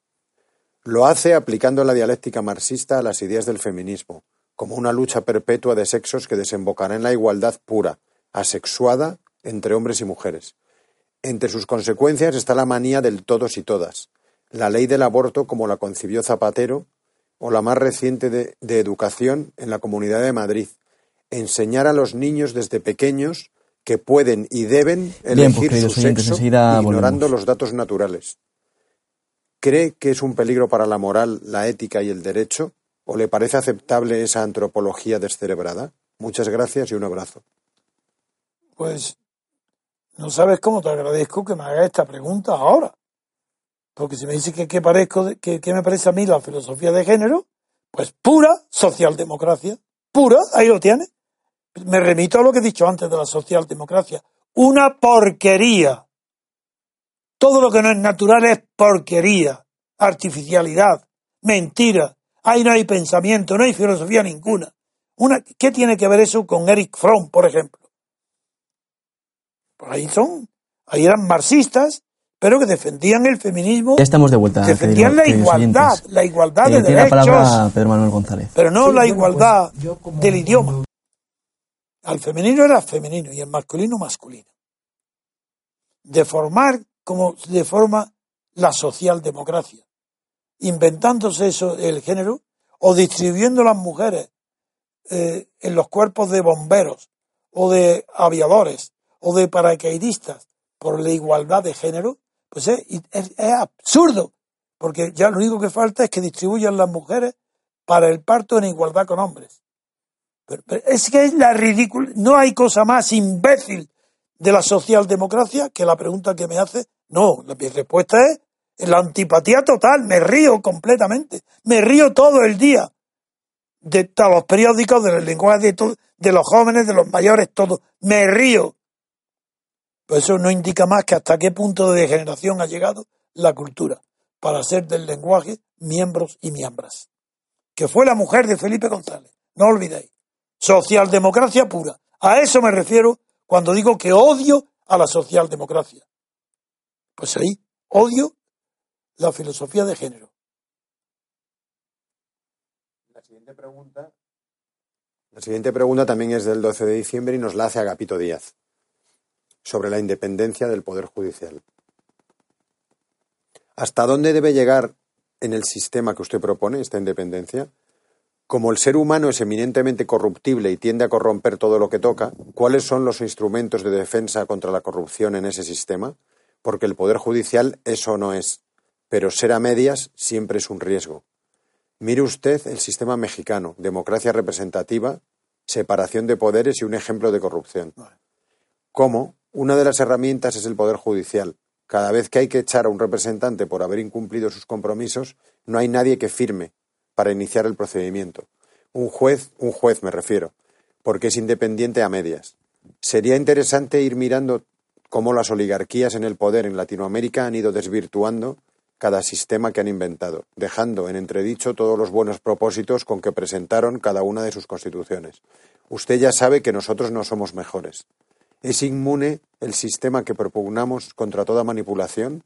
lo hace aplicando la dialéctica marxista a las ideas del feminismo, como una lucha perpetua de sexos que desembocará en la igualdad pura, asexuada entre hombres y mujeres. Entre sus consecuencias está la manía del todos y todas, la ley del aborto como la concibió Zapatero, o la más reciente de, de educación en la Comunidad de Madrid, enseñar a los niños desde pequeños que pueden y deben pues, elegir su sexo ignorando los datos naturales. ¿Cree que es un peligro para la moral, la ética y el derecho? ¿O le parece aceptable esa antropología descerebrada? Muchas gracias y un abrazo. Pues no sabes cómo te agradezco que me hagas esta pregunta ahora. Porque si me dices que, parezco, que, me parece a mí la filosofía de género, pues pura socialdemocracia. Pura, ahí lo tienes. Me remito a lo que he dicho antes de la socialdemocracia. Una porquería. Todo lo que no es natural es porquería, artificialidad, mentira. Ahí no hay pensamiento, no hay filosofía ninguna. Una, ¿Qué tiene que ver eso con Eric Fromm, por ejemplo? Por ahí son, ahí eran marxistas, pero que defendían el feminismo. Ya estamos de vuelta. Defendían la igualdad, la igualdad de derechos. la palabra Pedro Manuel González. Pero no la igualdad pues, del idioma. Al femenino era femenino y al masculino masculino. Deformar como deforma la socialdemocracia, inventándose eso el género o distribuyendo las mujeres eh, en los cuerpos de bomberos o de aviadores o de paracaidistas por la igualdad de género, pues es, absurdo, porque ya lo único que falta es que distribuyan las mujeres para el parto en igualdad con hombres. Pero, es que es la ridícula, no hay cosa más imbécil de la socialdemocracia que la pregunta que me hace. No, mi respuesta es la antipatía total, me río completamente, me río todo el día de todos los periódicos, del lenguaje de, de los jóvenes, de los mayores, todo, me río. Pues eso no indica más que hasta qué punto de degeneración ha llegado la cultura para ser del lenguaje miembros y miembras. Que fue la mujer de Felipe González, no olvidéis. Socialdemocracia pura. A eso me refiero cuando digo que odio a la socialdemocracia. Pues ahí, odio la filosofía de género. La siguiente pregunta, la siguiente pregunta también es del 12 de diciembre y nos la hace Agapito Díaz sobre la independencia del Poder Judicial. ¿Hasta dónde debe llegar en el sistema que usted propone esta independencia? Como el ser humano es eminentemente corruptible y tiende a corromper todo lo que toca, ¿cuáles son los instrumentos de defensa contra la corrupción en ese sistema? Porque el Poder Judicial eso no es, pero ser a medias siempre es un riesgo. Mire usted el sistema mexicano, democracia representativa, separación de poderes y un ejemplo de corrupción. ¿Cómo, una de las herramientas es el Poder Judicial. Cada vez que hay que echar a un representante por haber incumplido sus compromisos, no hay nadie que firme para iniciar el procedimiento. Un juez, un juez me refiero, porque es independiente a medias. Sería interesante ir mirando cómo las oligarquías en el poder en Latinoamérica han ido desvirtuando cada sistema que han inventado, dejando en entredicho todos los buenos propósitos con que presentaron cada una de sus constituciones. Usted ya sabe que nosotros no somos mejores. ¿Es inmune el sistema que propugnamos contra toda manipulación?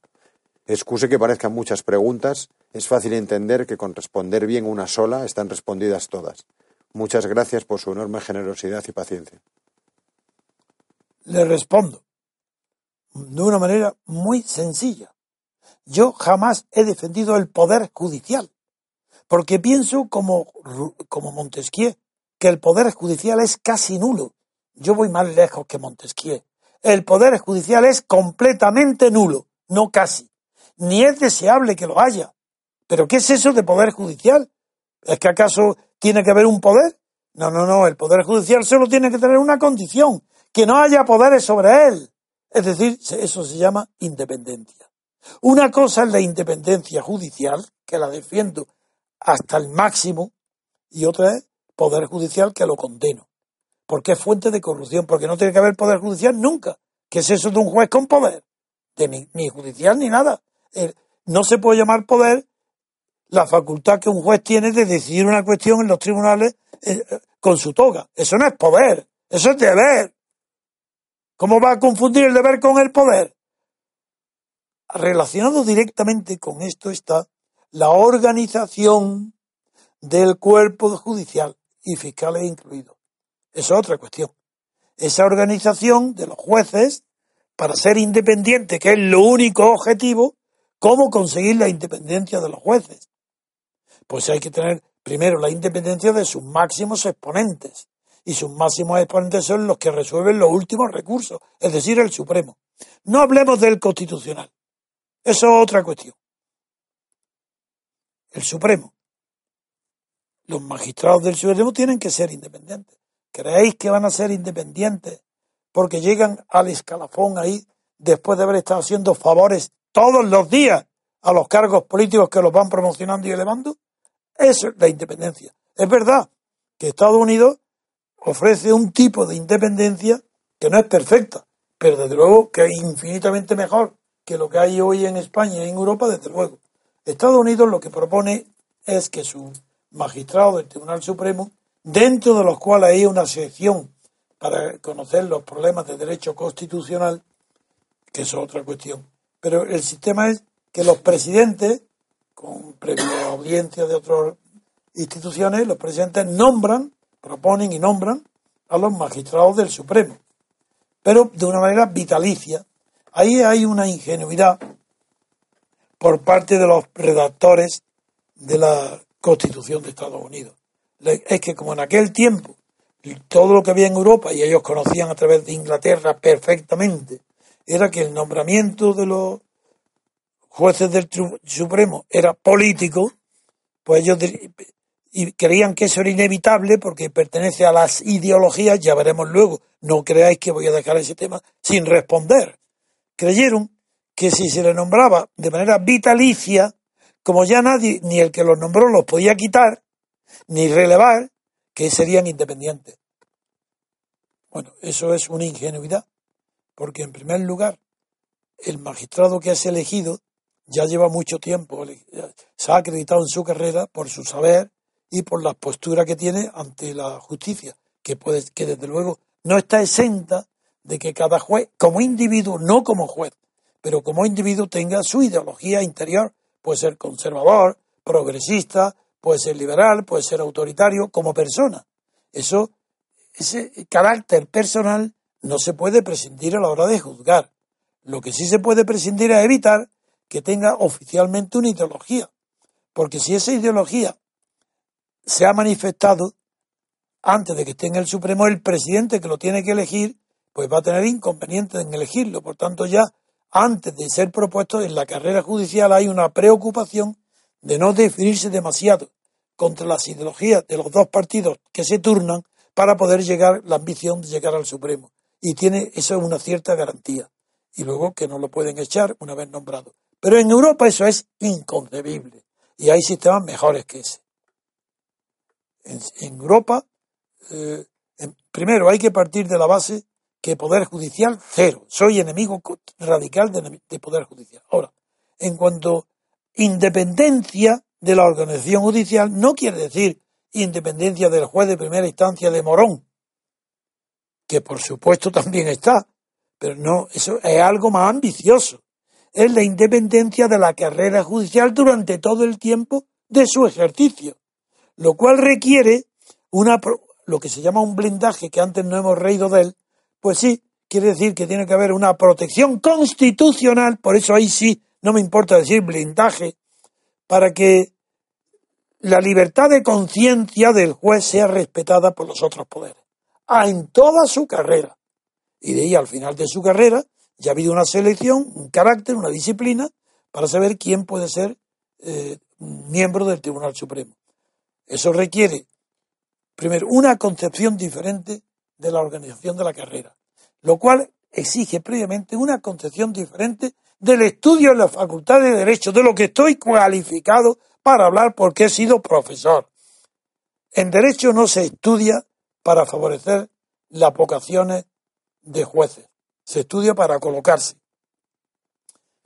Excuse que parezcan muchas preguntas, es fácil entender que con responder bien una sola están respondidas todas. Muchas gracias por su enorme generosidad y paciencia. Le respondo de una manera muy sencilla. Yo jamás he defendido el poder judicial, porque pienso como, como Montesquieu, que el poder judicial es casi nulo yo voy más lejos que Montesquieu. El poder judicial es completamente nulo, no casi. Ni es deseable que lo haya. ¿Pero qué es eso de poder judicial? ¿Es que acaso tiene que haber un poder? No, no, no. El poder judicial solo tiene que tener una condición, que no haya poderes sobre él. Es decir, eso se llama independencia. Una cosa es la independencia judicial, que la defiendo hasta el máximo, y otra es poder judicial que lo condeno porque es fuente de corrupción, porque no tiene que haber poder judicial nunca. ¿Qué es eso de un juez con poder? De ni, judicial ni nada. no se puede llamar poder la facultad que un juez tiene de decidir una cuestión en los tribunales eh, eh, con su toga. Eso no es poder, eso es deber. ¿Cómo va a confundir el deber con el poder? Relacionado directamente con esto está la organización del cuerpo judicial y fiscales incluidos. Es otra cuestión. Esa organización de los jueces, para ser independiente, que es lo único objetivo, ¿cómo conseguir la independencia de los jueces? Pues hay que tener primero la independencia de sus máximos exponentes y sus máximos exponentes son los que resuelven los últimos recursos, es decir, el Supremo. No hablemos del Constitucional. Eso es otra cuestión. El Supremo. Los magistrados del Supremo tienen que ser independientes. ¿Creéis que van a ser independientes porque llegan al escalafón ahí después de haber estado haciendo favores todos los días a los cargos políticos que los van promocionando y elevando? Eso es la independencia. Es verdad que Estados Unidos ofrece un tipo de independencia que no es perfecta, pero desde luego que es infinitamente mejor que lo que hay hoy en España y en Europa, desde luego. Estados Unidos lo que propone es que su magistrado del Tribunal Supremo, dentro de los cuales hay una sección para conocer los problemas de derecho constitucional, que es otra cuestión. Pero el sistema es que los presidentes, con previa audiencia de otras instituciones, los presidentes nombran, proponen y nombran a los magistrados del Supremo, pero de una manera vitalicia. Ahí hay una ingenuidad por parte de los redactores de la Constitución de Estados Unidos. Es que como en aquel tiempo todo lo que había en Europa, y ellos conocían a través de Inglaterra perfectamente, era que el nombramiento de los jueces del Supremo era político, pues ellos y creían que eso era inevitable porque pertenece a las ideologías, ya veremos luego, no creáis que voy a dejar ese tema sin responder. Creyeron que si se le nombraba de manera vitalicia, como ya nadie, ni el que los nombró los podía quitar, ni relevar, que serían independientes. Bueno, eso es una ingenuidad, porque en primer lugar, el magistrado que has elegido ya lleva mucho tiempo, se ha acreditado en su carrera por su saber y por la postura que tiene ante la justicia, que, puede, que desde luego no está exenta de que cada juez, como individuo, no como juez, pero como individuo tenga su ideología interior, puede ser conservador, progresista, puede ser liberal, puede ser autoritario, como persona. Eso, ese carácter personal no se puede prescindir a la hora de juzgar. Lo que sí se puede prescindir es evitar que tenga oficialmente una ideología. Porque si esa ideología se ha manifestado antes de que esté en el Supremo, el presidente que lo tiene que elegir, pues va a tener inconvenientes en elegirlo. Por tanto, ya antes de ser propuesto en la carrera judicial hay una preocupación de no definirse demasiado contra las ideologías de los dos partidos que se turnan para poder llegar, la ambición de llegar al Supremo. Y tiene eso es una cierta garantía. Y luego que no lo pueden echar una vez nombrado. Pero en Europa eso es inconcebible. Y hay sistemas mejores que ese. En, Europa, eh, primero hay que partir de la base que Poder Judicial, cero. Soy enemigo radical de, de Poder Judicial. Ahora, en cuanto independencia, de la organización judicial no quiere decir independencia del juez de primera instancia de Morón, que por supuesto también está, pero no, eso es algo más ambicioso. Es la independencia de la carrera judicial durante todo el tiempo de su ejercicio, lo cual requiere una, lo que se llama un blindaje, que antes no hemos reído de él, pues sí, quiere decir que tiene que haber una protección constitucional, por eso ahí sí, no me importa decir blindaje, para que la libertad de conciencia del juez sea respetada por los otros poderes. Ah, en toda su carrera. Y de ahí al final de su carrera ya ha habido una selección, un carácter, una disciplina para saber quién puede ser eh, miembro del Tribunal Supremo. Eso requiere, primero, una concepción diferente de la organización de la carrera, lo cual exige previamente una concepción diferente del estudio en la Facultad de Derecho, de lo que estoy cualificado para hablar porque he sido profesor. En Derecho no se estudia para favorecer las vocaciones de jueces, se estudia para colocarse.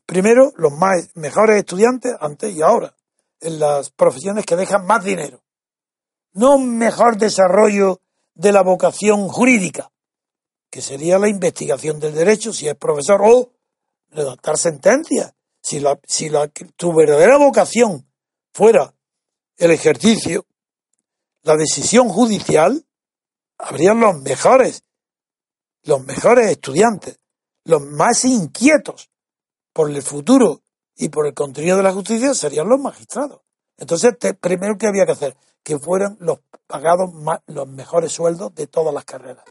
Primero, los mejores estudiantes, antes y ahora, en las profesiones que dejan más dinero. No un mejor desarrollo de la vocación jurídica, que sería la investigación del derecho si es profesor o redactar sentencias. Si, la, si la, tu verdadera vocación fuera el ejercicio, la decisión judicial, habrían los mejores, los mejores estudiantes, los más inquietos por el futuro y por el contenido de la justicia serían los magistrados. Entonces, primero que había que hacer, que fueran los pagados los mejores sueldos de todas las carreras.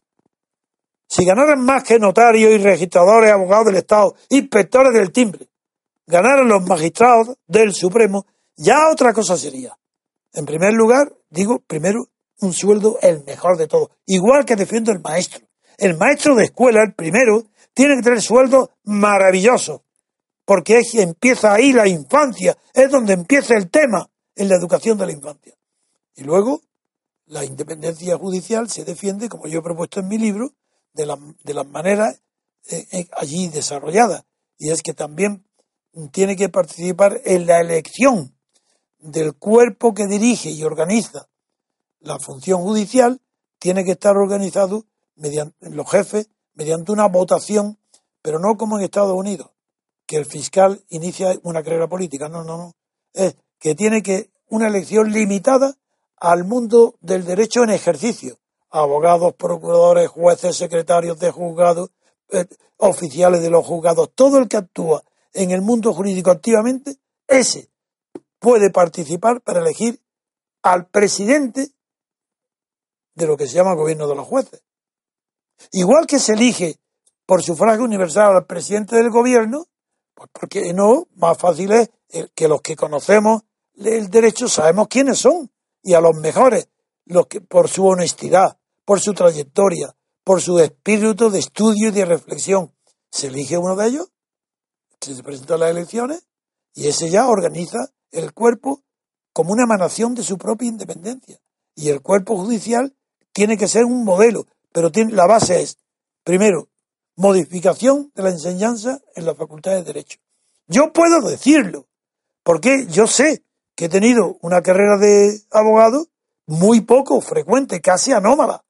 Si ganaran más que notarios y registradores, abogados del Estado, inspectores del timbre, ganaran los magistrados del Supremo, ya otra cosa sería. En primer lugar, digo, primero, un sueldo el mejor de todos. Igual que defiendo el maestro. El maestro de escuela, el primero, tiene que tener sueldo maravilloso, porque es, empieza ahí la infancia, es donde empieza el tema en la educación de la infancia. Y luego, la independencia judicial se defiende, como yo he propuesto en mi libro, de, la, de las maneras eh, eh, allí desarrolladas. Y es que también tiene que participar en la elección del cuerpo que dirige y organiza la función judicial, tiene que estar organizado mediante los jefes mediante una votación, pero no como en Estados Unidos, que el fiscal inicia una carrera política. No, no, no. Es que tiene que una elección limitada al mundo del derecho en ejercicio. Abogados, procuradores, jueces, secretarios de juzgados, eh, oficiales de los juzgados, todo el que actúa en el mundo jurídico activamente, ese puede participar para elegir al presidente de lo que se llama gobierno de los jueces. Igual que se elige por sufragio universal al presidente del gobierno, pues porque no, más fácil es que los que conocemos el derecho sabemos quiénes son y a los mejores, los que por su honestidad, por su trayectoria, por su espíritu de estudio y de reflexión, se elige uno de ellos, se presenta a las elecciones y ese ya organiza el cuerpo como una emanación de su propia independencia. Y el cuerpo judicial tiene que ser un modelo, pero tiene, la base es, primero, modificación de la enseñanza en la Facultad de Derecho. Yo puedo decirlo, porque yo sé que he tenido una carrera de abogado muy poco frecuente, casi anómala.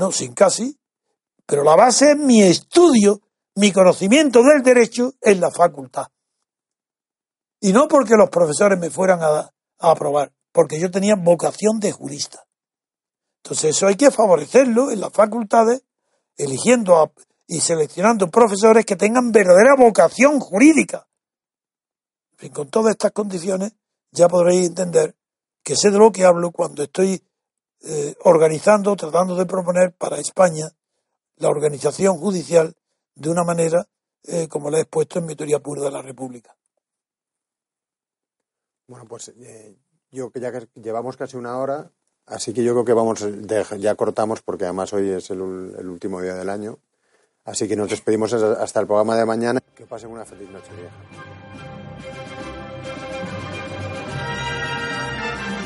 No, sin casi, pero la base es mi estudio, mi conocimiento del derecho en la facultad. Y no porque los profesores me fueran a, a aprobar, porque yo tenía vocación de jurista. Entonces eso hay que favorecerlo en las facultades, eligiendo y seleccionando profesores que tengan verdadera vocación jurídica. con todas estas condiciones ya podréis entender que sé de lo que hablo cuando estoy eh, organizando, tratando de proponer para España la organización judicial de una manera eh, como la he expuesto en mi teoría pura de la República. Bueno, pues eh, yo que ya llevamos casi una hora, Así que yo creo que vamos, ya cortamos porque además hoy es el, último día del año. Así que nos despedimos hasta el programa de mañana. Que pasen una feliz noche vieja.